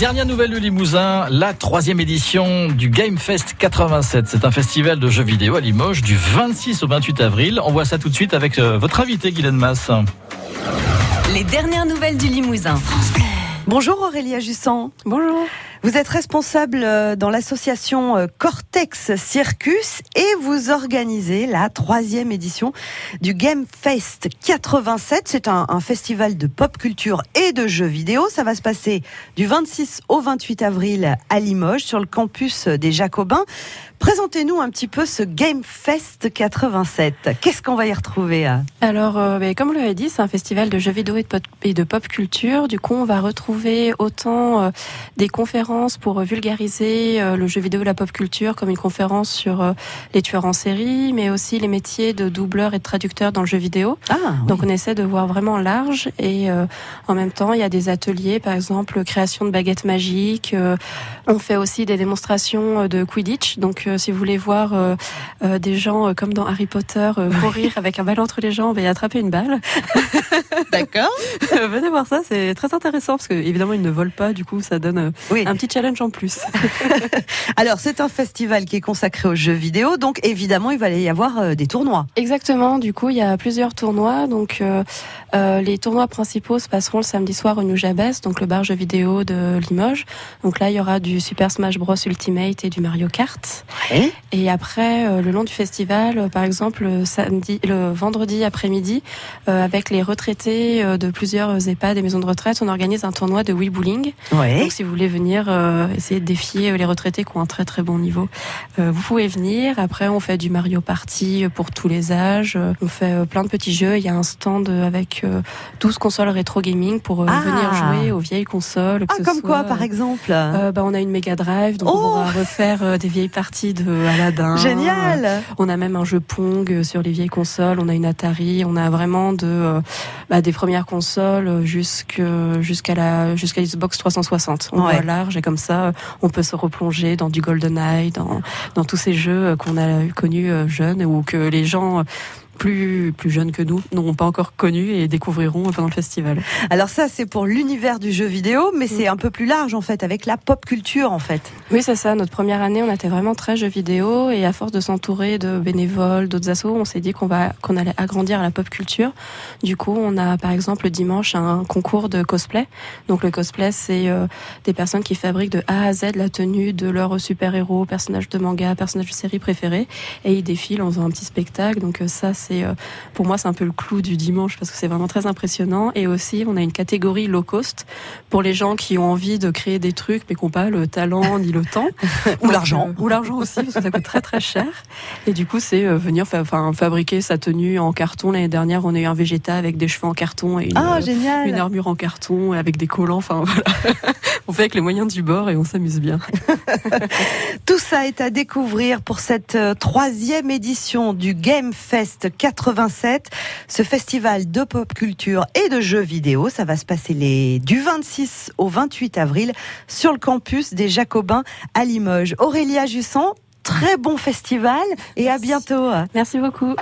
Dernière nouvelle de Limousin, la troisième édition du Game Fest 87. C'est un festival de jeux vidéo à Limoges du 26 au 28 avril. On voit ça tout de suite avec euh, votre invité Guylaine Mass. Les dernières nouvelles du Limousin. Bonjour Aurélia Jussan. Bonjour. Vous êtes responsable euh, dans l'association euh, Cortex Circus et vous organisez la troisième édition du Game Fest 87. C'est un, festival de pop culture et de jeux vidéo. Ça va se passer du 26 au 28 avril à Limoges sur le campus des Jacobins. Présentez-nous un petit peu ce Game Fest 87. Qu'est-ce qu'on va y retrouver Alors, euh, ben, comme vous l'avez dit, c'est un festival de jeux vidéo et de, pop, culture. Du coup, on va retrouver autant des conférences pour vulgariser euh, le jeu vidéo et la pop culture, comme une conférence sur euh, les tueurs en série, mais aussi les métiers de doubleur et de traducteur dans le jeu vidéo. Ah, Donc, on essaie de voir vraiment large et euh, en même temps, il y a des ateliers, par exemple, création de baguettes magiques. on fait aussi des démonstrations de Quidditch. Donc, si vous voulez voir euh, euh, des gens euh, comme dans Harry Potter courir avec un ballon entre les jambes et attraper une balle. D'accord. Venez voir ça, c'est très intéressant parce que évidemment ils ne volent pas, du coup ça donne oui. un petit challenge en plus. Alors c'est un festival qui est consacré aux jeux vidéo, donc évidemment il va y avoir des tournois. Exactement, du coup il y a plusieurs tournois, donc euh, les tournois principaux se passeront le samedi soir au New Jabez, donc le bar jeux vidéo de Limoges. Donc là il y aura du Super Smash Bros Ultimate et du Mario Kart. Et après euh, le long du festival, euh, par exemple le samedi, le vendredi après-midi, euh, avec les retraités de plusieurs EHPAD et maisons de retraite, on organise un tournoi de Wii Bowling. Donc si vous voulez venir essayer de défier les retraités qui ont un très très bon niveau, vous pouvez venir. Après on fait du Mario Party pour tous les âges. On fait plein de petits jeux. Il y a un stand avec 12 consoles rétro gaming pour ah. venir jouer aux vieilles consoles. Ah, comme soit, quoi par exemple euh, bah, On a une Mega Drive, donc oh on va refaire des vieilles parties de Aladdin. Génial On a même un jeu Pong sur les vieilles consoles, on a une Atari, on a vraiment de, bah, des premières consoles jusqu'à la jusqu'à Xbox 360. On ouais. voit large et comme ça, on peut se replonger dans du GoldenEye, dans, dans tous ces jeux qu'on a connus jeunes ou que les gens plus, plus jeunes que nous n'auront pas encore connu et découvriront pendant le festival. Alors ça, c'est pour l'univers du jeu vidéo, mais c'est un peu plus large en fait, avec la pop culture en fait. Oui, c'est ça. Notre première année, on était vraiment très jeux vidéo et à force de s'entourer de bénévoles, d'autres assos, on s'est dit qu'on va qu'on allait agrandir la pop culture. Du coup, on a par exemple le dimanche un concours de cosplay. Donc le cosplay, c'est euh, des personnes qui fabriquent de A à Z la tenue de leur super-héros, personnage de manga, personnage de série préféré et ils défilent en faisant un petit spectacle. Donc ça, c'est pour moi c'est un peu le clou du dimanche parce que c'est vraiment très impressionnant. Et aussi on a une catégorie low cost pour les gens qui ont envie de créer des trucs mais qui n'ont pas le talent ni le temps. Ou l'argent. euh, ou l'argent aussi parce que ça coûte très très cher. Et du coup c'est euh, venir fa fabriquer sa tenue en carton. L'année dernière on a eu un Vegeta avec des cheveux en carton et une, ah, une armure en carton avec des collants. Enfin voilà on fait avec les moyens du bord et on s'amuse bien tout ça est à découvrir pour cette troisième édition du Game Fest 87, ce festival de pop culture et de jeux vidéo. Ça va se passer les, du 26 au 28 avril sur le campus des Jacobins à Limoges. Aurélia Jussan, très bon festival et à bientôt. Merci beaucoup.